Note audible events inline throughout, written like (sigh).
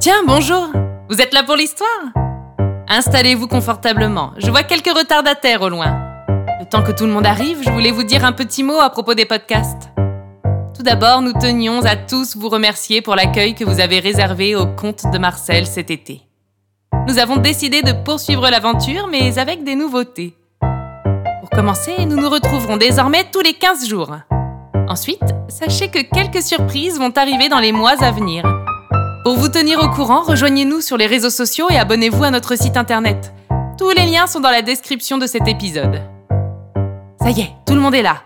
Tiens, bonjour Vous êtes là pour l'histoire? Installez-vous confortablement. Je vois quelques retardataires au loin. Le temps que tout le monde arrive, je voulais vous dire un petit mot à propos des podcasts. Tout d'abord, nous tenions à tous vous remercier pour l'accueil que vous avez réservé au Comte de Marcel cet été. Nous avons décidé de poursuivre l'aventure, mais avec des nouveautés. Pour commencer, nous nous retrouverons désormais tous les 15 jours. Ensuite, sachez que quelques surprises vont arriver dans les mois à venir. Pour vous tenir au courant, rejoignez-nous sur les réseaux sociaux et abonnez-vous à notre site internet. Tous les liens sont dans la description de cet épisode. Ça y est, tout le monde est là.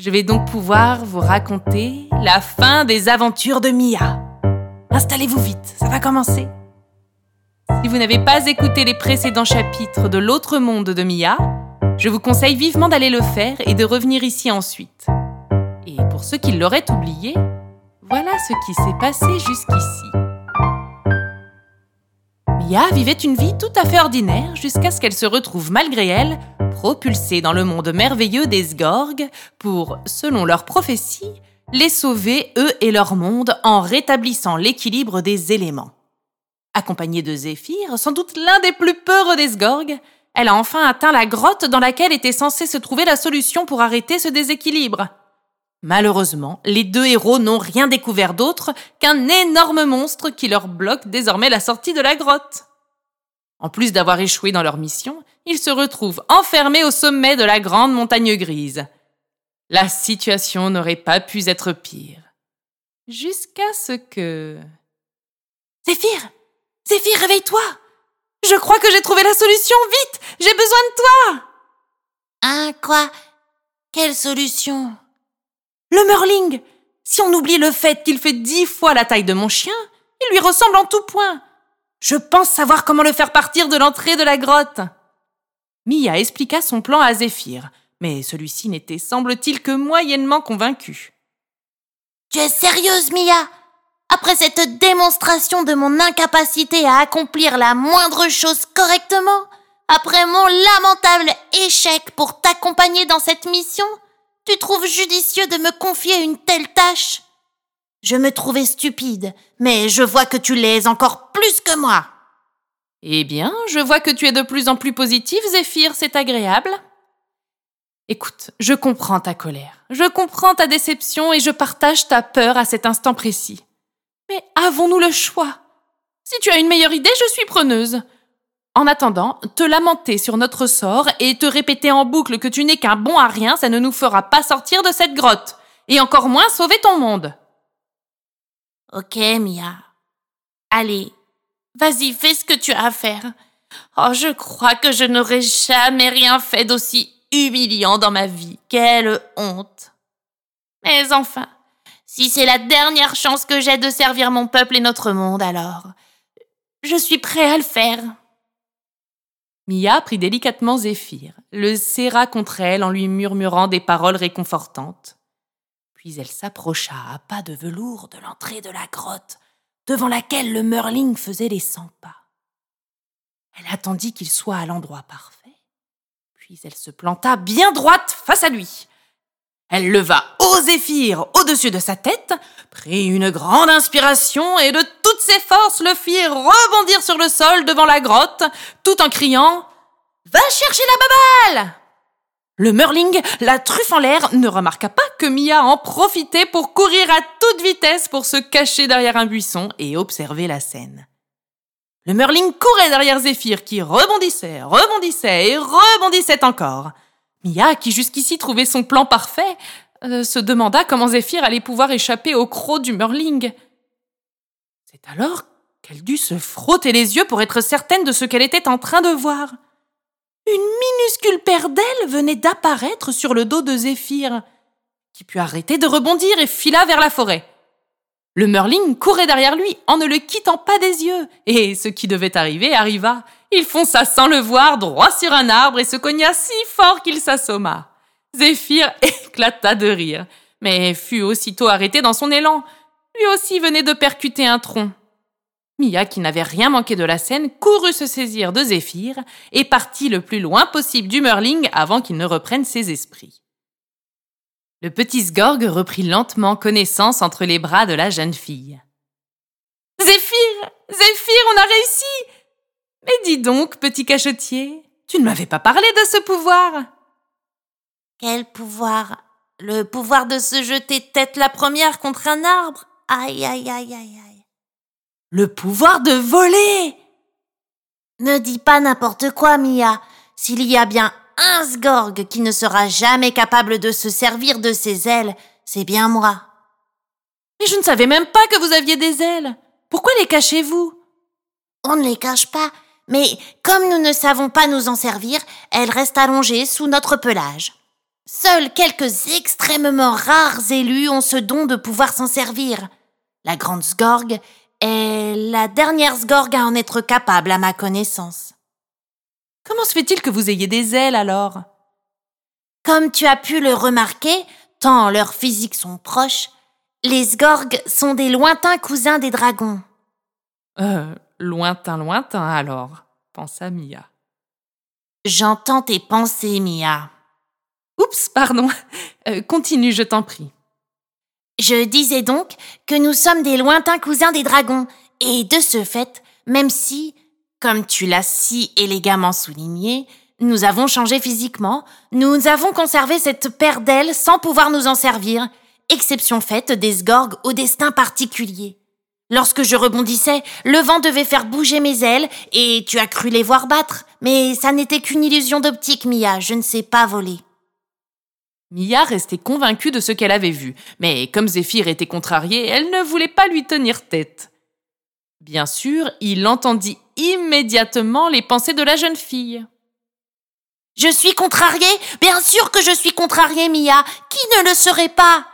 Je vais donc pouvoir vous raconter la fin des aventures de Mia. Installez-vous vite, ça va commencer. Si vous n'avez pas écouté les précédents chapitres de L'autre monde de Mia, je vous conseille vivement d'aller le faire et de revenir ici ensuite. Et pour ceux qui l'auraient oublié, voilà ce qui s'est passé jusqu'ici. Vivait une vie tout à fait ordinaire jusqu'à ce qu'elle se retrouve malgré elle propulsée dans le monde merveilleux des Sgorg pour, selon leur prophétie, les sauver eux et leur monde en rétablissant l'équilibre des éléments. Accompagnée de Zéphyr, sans doute l'un des plus peureux des Sgorg, elle a enfin atteint la grotte dans laquelle était censée se trouver la solution pour arrêter ce déséquilibre. Malheureusement, les deux héros n'ont rien découvert d'autre qu'un énorme monstre qui leur bloque désormais la sortie de la grotte. En plus d'avoir échoué dans leur mission, ils se retrouvent enfermés au sommet de la grande montagne grise. La situation n'aurait pas pu être pire. Jusqu'à ce que... Zéphyr Zéphyr, réveille-toi Je crois que j'ai trouvé la solution Vite J'ai besoin de toi Hein, quoi? Quelle solution? Le Merling Si on oublie le fait qu'il fait dix fois la taille de mon chien, il lui ressemble en tout point. Je pense savoir comment le faire partir de l'entrée de la grotte. Mia expliqua son plan à Zéphyr, mais celui-ci n'était, semble-t-il, que moyennement convaincu. Tu es sérieuse, Mia? Après cette démonstration de mon incapacité à accomplir la moindre chose correctement, après mon lamentable échec pour t'accompagner dans cette mission, tu trouves judicieux de me confier une telle tâche? Je me trouvais stupide, mais je vois que tu l'es encore plus que moi. Eh bien, je vois que tu es de plus en plus positif, Zéphyr, c'est agréable. Écoute, je comprends ta colère, je comprends ta déception et je partage ta peur à cet instant précis. Mais avons-nous le choix? Si tu as une meilleure idée, je suis preneuse. En attendant, te lamenter sur notre sort et te répéter en boucle que tu n'es qu'un bon à rien, ça ne nous fera pas sortir de cette grotte, et encore moins sauver ton monde. Ok, Mia. Allez, Vas-y, fais ce que tu as à faire. Oh, je crois que je n'aurais jamais rien fait d'aussi humiliant dans ma vie. Quelle honte. Mais enfin, si c'est la dernière chance que j'ai de servir mon peuple et notre monde, alors je suis prêt à le faire. Mia prit délicatement Zéphyr, le serra contre elle en lui murmurant des paroles réconfortantes. Puis elle s'approcha à pas de velours de l'entrée de la grotte devant laquelle le Merling faisait les cent pas. Elle attendit qu'il soit à l'endroit parfait, puis elle se planta bien droite face à lui. Elle leva zéphyr au-dessus de sa tête, prit une grande inspiration et de toutes ses forces le fit rebondir sur le sol devant la grotte, tout en criant Va chercher la babale le Merling, la truffe en l'air, ne remarqua pas que Mia en profitait pour courir à toute vitesse pour se cacher derrière un buisson et observer la scène. Le Merling courait derrière Zéphyr qui rebondissait, rebondissait et rebondissait encore. Mia, qui jusqu'ici trouvait son plan parfait, euh, se demanda comment Zéphyr allait pouvoir échapper au croc du Merling. C'est alors qu'elle dut se frotter les yeux pour être certaine de ce qu'elle était en train de voir. Une minuscule paire d'ailes venait d'apparaître sur le dos de Zéphyr, qui put arrêter de rebondir et fila vers la forêt. Le Merling courait derrière lui en ne le quittant pas des yeux, et ce qui devait arriver arriva. Il fonça sans le voir droit sur un arbre et se cogna si fort qu'il s'assomma. Zéphyr (laughs) éclata de rire, mais fut aussitôt arrêté dans son élan. Lui aussi venait de percuter un tronc. Mia, qui n'avait rien manqué de la scène, courut se saisir de Zéphyr et partit le plus loin possible du Merling avant qu'il ne reprenne ses esprits. Le petit Sgorg reprit lentement connaissance entre les bras de la jeune fille. Zéphyr Zéphyr, on a réussi Mais dis donc, petit cachotier, tu ne m'avais pas parlé de ce pouvoir Quel pouvoir Le pouvoir de se jeter tête la première contre un arbre? Aïe, aïe, aïe, aïe, aïe. Le pouvoir de voler Ne dis pas n'importe quoi, Mia. S'il y a bien un Sgorg qui ne sera jamais capable de se servir de ses ailes, c'est bien moi. Mais je ne savais même pas que vous aviez des ailes. Pourquoi les cachez-vous? On ne les cache pas, mais comme nous ne savons pas nous en servir, elles restent allongées sous notre pelage. Seuls quelques extrêmement rares élus ont ce don de pouvoir s'en servir. La grande Sgorg est la dernière Sgorg à en être capable à ma connaissance. Comment se fait-il que vous ayez des ailes alors? Comme tu as pu le remarquer, tant leurs physiques sont proches, les Sgorg sont des lointains cousins des dragons. Euh, lointain, lointain alors, pensa Mia. J'entends tes pensées, Mia. Oups, pardon. Euh, continue, je t'en prie. Je disais donc que nous sommes des lointains cousins des dragons, et de ce fait, même si, comme tu l'as si élégamment souligné, nous avons changé physiquement, nous avons conservé cette paire d'ailes sans pouvoir nous en servir, exception faite des Sgorg au destin particulier. Lorsque je rebondissais, le vent devait faire bouger mes ailes, et tu as cru les voir battre, mais ça n'était qu'une illusion d'optique, Mia, je ne sais pas voler. Mia restait convaincue de ce qu'elle avait vu, mais comme Zéphyr était contrarié, elle ne voulait pas lui tenir tête. Bien sûr, il entendit immédiatement les pensées de la jeune fille. Je suis contrariée? Bien sûr que je suis contrariée, Mia Qui ne le serait pas?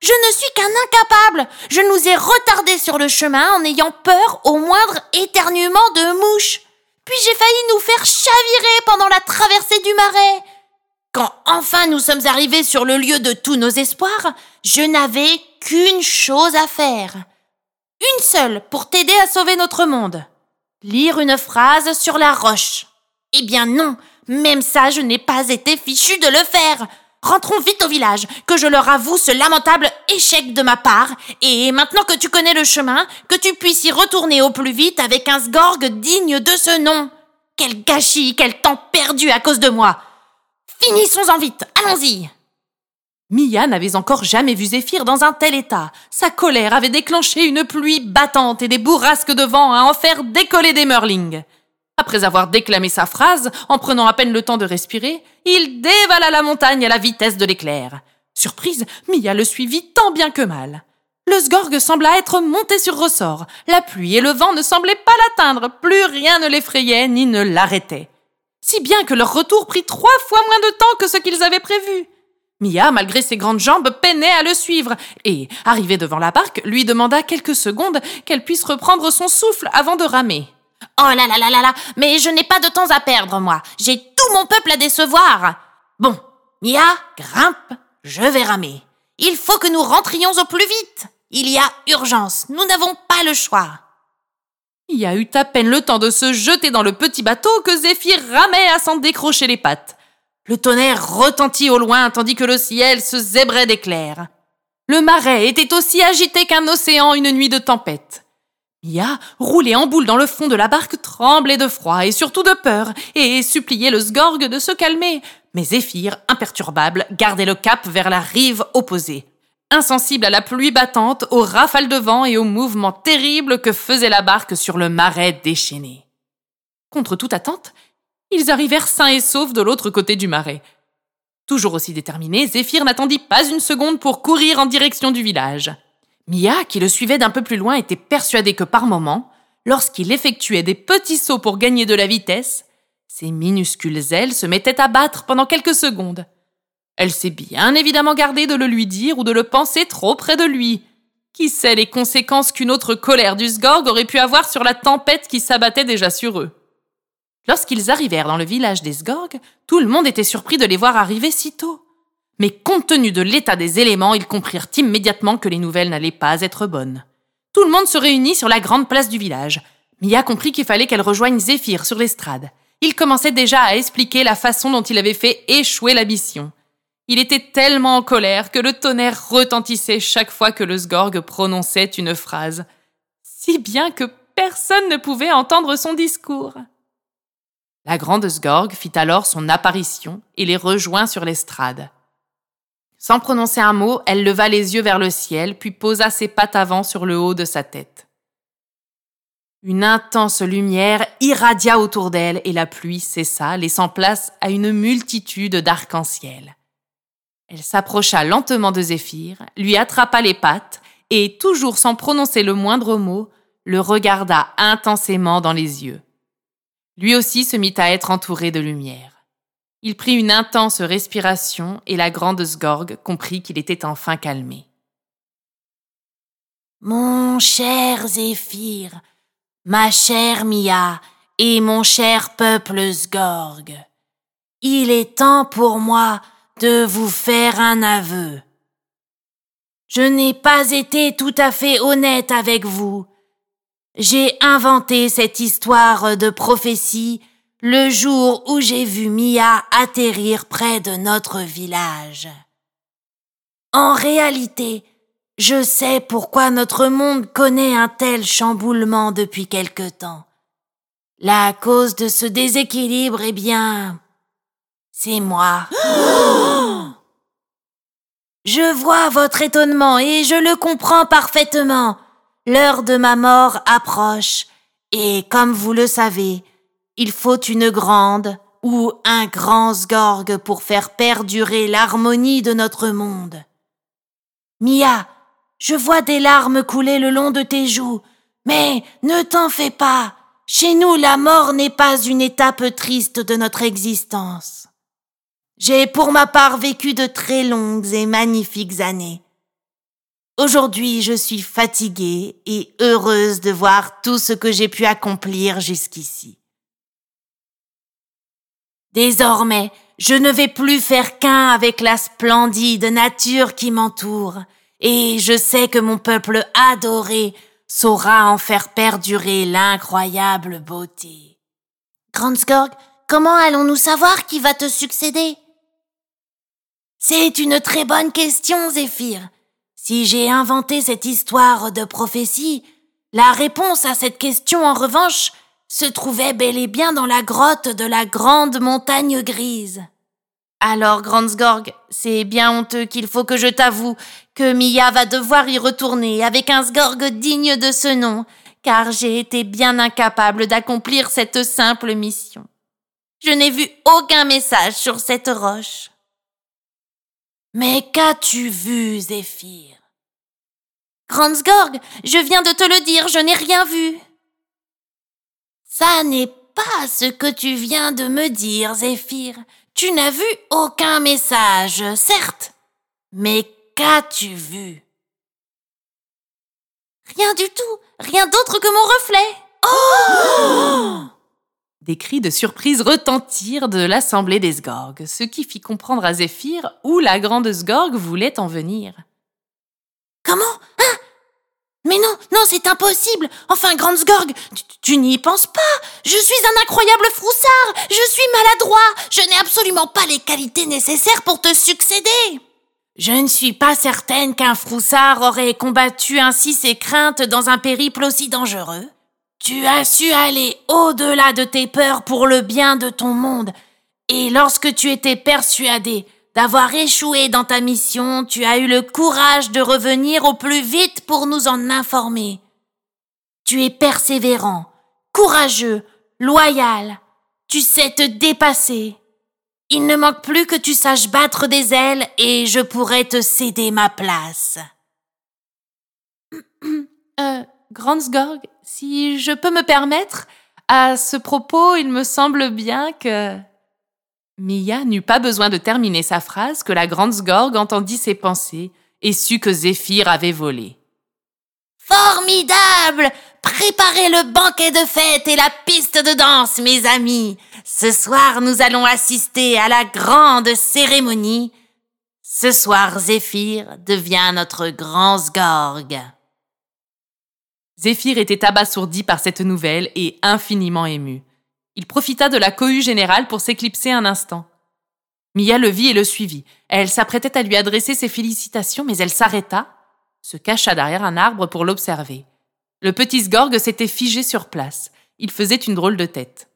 Je ne suis qu'un incapable Je nous ai retardés sur le chemin en ayant peur au moindre éternuement de mouche. Puis j'ai failli nous faire chavirer pendant la traversée du marais. Quand enfin nous sommes arrivés sur le lieu de tous nos espoirs, je n'avais qu'une chose à faire. Une seule pour t'aider à sauver notre monde. Lire une phrase sur la roche. Eh bien non, même ça je n'ai pas été fichu de le faire. Rentrons vite au village, que je leur avoue ce lamentable échec de ma part, et maintenant que tu connais le chemin, que tu puisses y retourner au plus vite avec un sgorg digne de ce nom. Quel gâchis, quel temps perdu à cause de moi. Finissons-en vite, allons-y. Mia n'avait encore jamais vu Zéphyr dans un tel état. Sa colère avait déclenché une pluie battante et des bourrasques de vent à en faire décoller des merlings. Après avoir déclamé sa phrase, en prenant à peine le temps de respirer, il dévala la montagne à la vitesse de l'éclair. Surprise, Mia le suivit tant bien que mal. Le Sgorg sembla être monté sur ressort. La pluie et le vent ne semblaient pas l'atteindre. Plus rien ne l'effrayait ni ne l'arrêtait si bien que leur retour prit trois fois moins de temps que ce qu'ils avaient prévu. Mia, malgré ses grandes jambes, peinait à le suivre, et, arrivée devant la barque, lui demanda quelques secondes qu'elle puisse reprendre son souffle avant de ramer. Oh là là là là là, mais je n'ai pas de temps à perdre, moi. J'ai tout mon peuple à décevoir. Bon, Mia, grimpe, je vais ramer. Il faut que nous rentrions au plus vite. Il y a urgence, nous n'avons pas le choix. Il a eu à peine le temps de se jeter dans le petit bateau que Zéphyr ramait à s'en décrocher les pattes. Le tonnerre retentit au loin tandis que le ciel se zébrait d'éclairs. Le marais était aussi agité qu'un océan une nuit de tempête. Mia, roulée en boule dans le fond de la barque, tremblait de froid et surtout de peur, et suppliait le Sgorg de se calmer. Mais Zéphyr, imperturbable, gardait le cap vers la rive opposée insensible à la pluie battante, aux rafales de vent et aux mouvements terribles que faisait la barque sur le marais déchaîné. Contre toute attente, ils arrivèrent sains et saufs de l'autre côté du marais. Toujours aussi déterminé, Zéphyr n'attendit pas une seconde pour courir en direction du village. Mia, qui le suivait d'un peu plus loin, était persuadée que par moments, lorsqu'il effectuait des petits sauts pour gagner de la vitesse, ses minuscules ailes se mettaient à battre pendant quelques secondes. Elle s'est bien évidemment gardée de le lui dire ou de le penser trop près de lui. Qui sait les conséquences qu'une autre colère du Sgorg aurait pu avoir sur la tempête qui s'abattait déjà sur eux? Lorsqu'ils arrivèrent dans le village des Sgorg, tout le monde était surpris de les voir arriver si tôt. Mais compte tenu de l'état des éléments, ils comprirent immédiatement que les nouvelles n'allaient pas être bonnes. Tout le monde se réunit sur la grande place du village. Mia comprit qu'il fallait qu'elle rejoigne Zéphyr sur l'estrade. Il commençait déjà à expliquer la façon dont il avait fait échouer la mission. Il était tellement en colère que le tonnerre retentissait chaque fois que le Sgorg prononçait une phrase. si bien que personne ne pouvait entendre son discours. La grande Sgorg fit alors son apparition et les rejoint sur l'estrade. Sans prononcer un mot, elle leva les yeux vers le ciel, puis posa ses pattes avant sur le haut de sa tête. Une intense lumière irradia autour d'elle et la pluie cessa, laissant place à une multitude d'arcs-en-ciel. Elle s'approcha lentement de Zéphyr, lui attrapa les pattes et, toujours sans prononcer le moindre mot, le regarda intensément dans les yeux. Lui aussi se mit à être entouré de lumière. Il prit une intense respiration et la grande Sgorg comprit qu'il était enfin calmé. Mon cher Zéphyr, ma chère Mia et mon cher peuple Sgorg, il est temps pour moi de vous faire un aveu. Je n'ai pas été tout à fait honnête avec vous j'ai inventé cette histoire de prophétie le jour où j'ai vu Mia atterrir près de notre village. En réalité, je sais pourquoi notre monde connaît un tel chamboulement depuis quelque temps. La cause de ce déséquilibre, eh bien, c'est moi. je vois votre étonnement et je le comprends parfaitement. L'heure de ma mort approche, et comme vous le savez, il faut une grande ou un grand sgorg pour faire perdurer l'harmonie de notre monde. Mia, je vois des larmes couler le long de tes joues, mais ne t'en fais pas. Chez nous, la mort n'est pas une étape triste de notre existence. J'ai pour ma part vécu de très longues et magnifiques années. Aujourd'hui, je suis fatiguée et heureuse de voir tout ce que j'ai pu accomplir jusqu'ici. Désormais, je ne vais plus faire qu'un avec la splendide nature qui m'entoure, et je sais que mon peuple adoré saura en faire perdurer l'incroyable beauté. Grandsgorg, comment allons-nous savoir qui va te succéder? C'est une très bonne question, Zéphyr. Si j'ai inventé cette histoire de prophétie, la réponse à cette question, en revanche, se trouvait bel et bien dans la grotte de la grande montagne grise. Alors, Grandsgorg, c'est bien honteux qu'il faut que je t'avoue que Mia va devoir y retourner avec un Sgorg digne de ce nom, car j'ai été bien incapable d'accomplir cette simple mission. Je n'ai vu aucun message sur cette roche. Mais qu'as-tu vu, Zéphyr? Grandsgorg, je viens de te le dire, je n'ai rien vu. Ça n'est pas ce que tu viens de me dire, Zéphyr. Tu n'as vu aucun message, certes. Mais qu'as-tu vu? Rien du tout, rien d'autre que mon reflet. Oh Des cris de surprise retentirent de l'assemblée des Sgorg, ce qui fit comprendre à Zéphyr où la grande Sgorg voulait en venir. Comment? Hein? Mais non, non, c'est impossible! Enfin, Grande tu, tu n'y penses pas! Je suis un incroyable froussard! Je suis maladroit! Je n'ai absolument pas les qualités nécessaires pour te succéder! Je ne suis pas certaine qu'un froussard aurait combattu ainsi ses craintes dans un périple aussi dangereux. Tu as su aller au-delà de tes peurs pour le bien de ton monde, et lorsque tu étais persuadé d'avoir échoué dans ta mission, tu as eu le courage de revenir au plus vite pour nous en informer. Tu es persévérant, courageux, loyal, tu sais te dépasser. Il ne manque plus que tu saches battre des ailes et je pourrais te céder ma place. (clears throat) euh, Grandsgorg, si je peux me permettre, à ce propos, il me semble bien que... Mia n'eut pas besoin de terminer sa phrase que la grande Sgorg entendit ses pensées et sut que Zéphyr avait volé. Formidable Préparez le banquet de fête et la piste de danse, mes amis. Ce soir, nous allons assister à la grande cérémonie. Ce soir, Zéphyr devient notre grand Sgorg. Zéphyr était abasourdi par cette nouvelle et infiniment ému. Il profita de la cohue générale pour s'éclipser un instant. Mia le vit et le suivit. Elle s'apprêtait à lui adresser ses félicitations, mais elle s'arrêta, se cacha derrière un arbre pour l'observer. Le petit Sgorg s'était figé sur place. Il faisait une drôle de tête.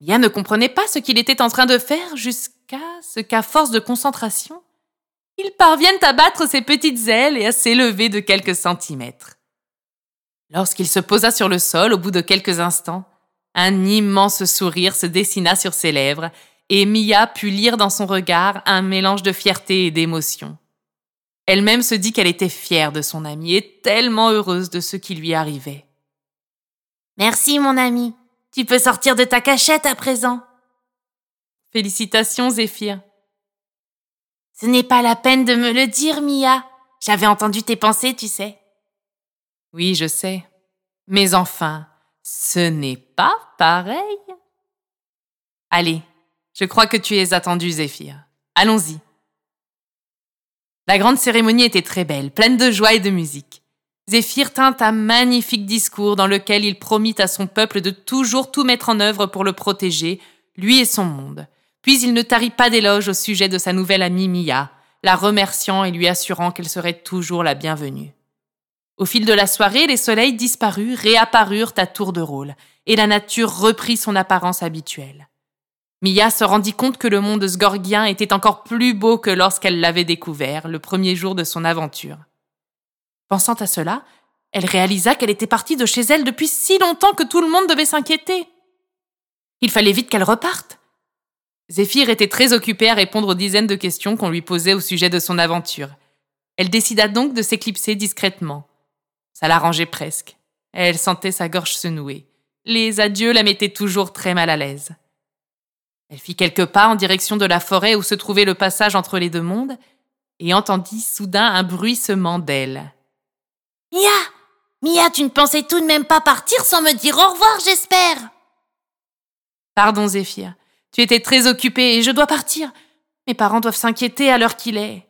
Mia ne comprenait pas ce qu'il était en train de faire jusqu'à ce qu'à force de concentration, il parvienne à battre ses petites ailes et à s'élever de quelques centimètres. Lorsqu'il se posa sur le sol au bout de quelques instants, un immense sourire se dessina sur ses lèvres et Mia put lire dans son regard un mélange de fierté et d'émotion. Elle-même se dit qu'elle était fière de son ami et tellement heureuse de ce qui lui arrivait. Merci, mon ami. Tu peux sortir de ta cachette à présent. Félicitations, Zéphyr. Ce n'est pas la peine de me le dire, Mia. J'avais entendu tes pensées, tu sais. Oui, je sais. Mais enfin, ce n'est pas pareil. Allez, je crois que tu es attendu, Zéphyr. Allons-y. La grande cérémonie était très belle, pleine de joie et de musique. Zéphyr tint un magnifique discours dans lequel il promit à son peuple de toujours tout mettre en œuvre pour le protéger, lui et son monde. Puis il ne tarit pas d'éloges au sujet de sa nouvelle amie Mia, la remerciant et lui assurant qu'elle serait toujours la bienvenue. Au fil de la soirée, les soleils disparus, réapparurent à tour de rôle, et la nature reprit son apparence habituelle. Mia se rendit compte que le monde sgorgien était encore plus beau que lorsqu'elle l'avait découvert, le premier jour de son aventure. Pensant à cela, elle réalisa qu'elle était partie de chez elle depuis si longtemps que tout le monde devait s'inquiéter. Il fallait vite qu'elle reparte. Zéphyr était très occupée à répondre aux dizaines de questions qu'on lui posait au sujet de son aventure. Elle décida donc de s'éclipser discrètement. Ça l'arrangeait presque. Elle sentait sa gorge se nouer. Les adieux la mettaient toujours très mal à l'aise. Elle fit quelques pas en direction de la forêt où se trouvait le passage entre les deux mondes et entendit soudain un bruissement d'ailes. Mia Mia, tu ne pensais tout de même pas partir sans me dire au revoir, j'espère Pardon, Zéphyr. Tu étais très occupée et je dois partir. Mes parents doivent s'inquiéter à l'heure qu'il est.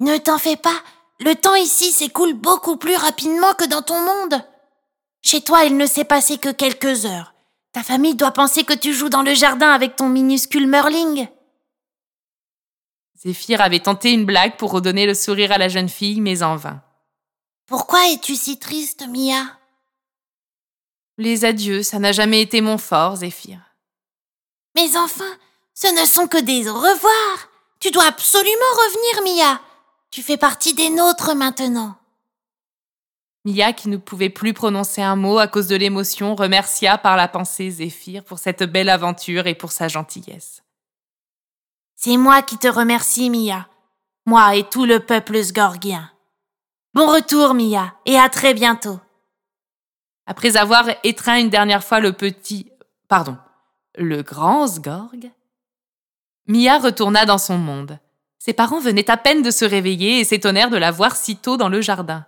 Ne t'en fais pas. Le temps ici s'écoule beaucoup plus rapidement que dans ton monde. Chez toi, il ne s'est passé que quelques heures. Ta famille doit penser que tu joues dans le jardin avec ton minuscule Merling. Zéphyr avait tenté une blague pour redonner le sourire à la jeune fille, mais en vain. Pourquoi es-tu si triste, Mia? Les adieux, ça n'a jamais été mon fort, Zéphyr. Mais enfin, ce ne sont que des au revoir. Tu dois absolument revenir, Mia. Tu fais partie des nôtres maintenant. Mia, qui ne pouvait plus prononcer un mot à cause de l'émotion, remercia par la pensée Zéphyr pour cette belle aventure et pour sa gentillesse. C'est moi qui te remercie, Mia. Moi et tout le peuple sgorgien. Bon retour, Mia, et à très bientôt. Après avoir étreint une dernière fois le petit, pardon, le grand Sgorg, Mia retourna dans son monde. Ses parents venaient à peine de se réveiller et s'étonnèrent de la voir si tôt dans le jardin.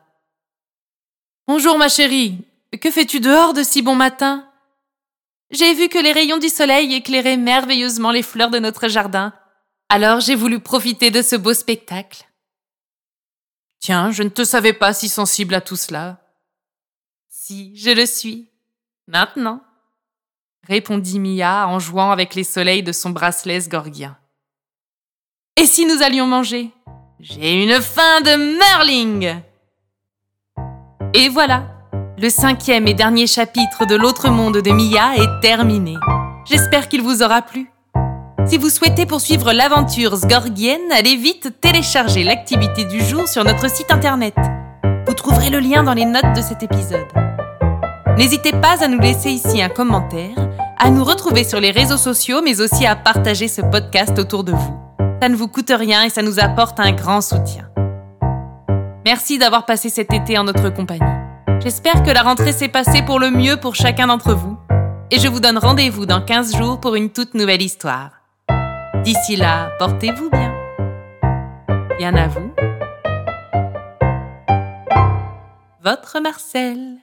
Bonjour, ma chérie. Que fais-tu dehors de si bon matin? J'ai vu que les rayons du soleil éclairaient merveilleusement les fleurs de notre jardin. Alors j'ai voulu profiter de ce beau spectacle. Tiens, je ne te savais pas si sensible à tout cela. Si, je le suis. Maintenant. Répondit Mia en jouant avec les soleils de son bracelet gorgien. Et si nous allions manger? J'ai une faim de Merling Et voilà, le cinquième et dernier chapitre de l'autre monde de Mia est terminé. J'espère qu'il vous aura plu. Si vous souhaitez poursuivre l'aventure sgorgienne, allez vite télécharger l'activité du jour sur notre site internet. Vous trouverez le lien dans les notes de cet épisode. N'hésitez pas à nous laisser ici un commentaire, à nous retrouver sur les réseaux sociaux, mais aussi à partager ce podcast autour de vous. Ça ne vous coûte rien et ça nous apporte un grand soutien. Merci d'avoir passé cet été en notre compagnie. J'espère que la rentrée s'est passée pour le mieux pour chacun d'entre vous. Et je vous donne rendez-vous dans 15 jours pour une toute nouvelle histoire. D'ici là, portez-vous bien. Bien à vous. Votre Marcel.